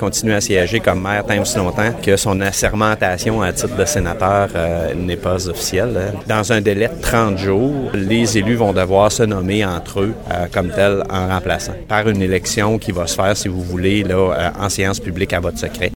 Continue à siéger comme maire tant aussi longtemps que son assermentation à titre de sénateur euh, n'est pas officielle. Hein. Dans un délai de 30 jours, les élus vont devoir se nommer entre eux euh, comme tel en remplaçant par une élection qui va se faire, si vous voulez, là, euh, en séance publique à votre secret.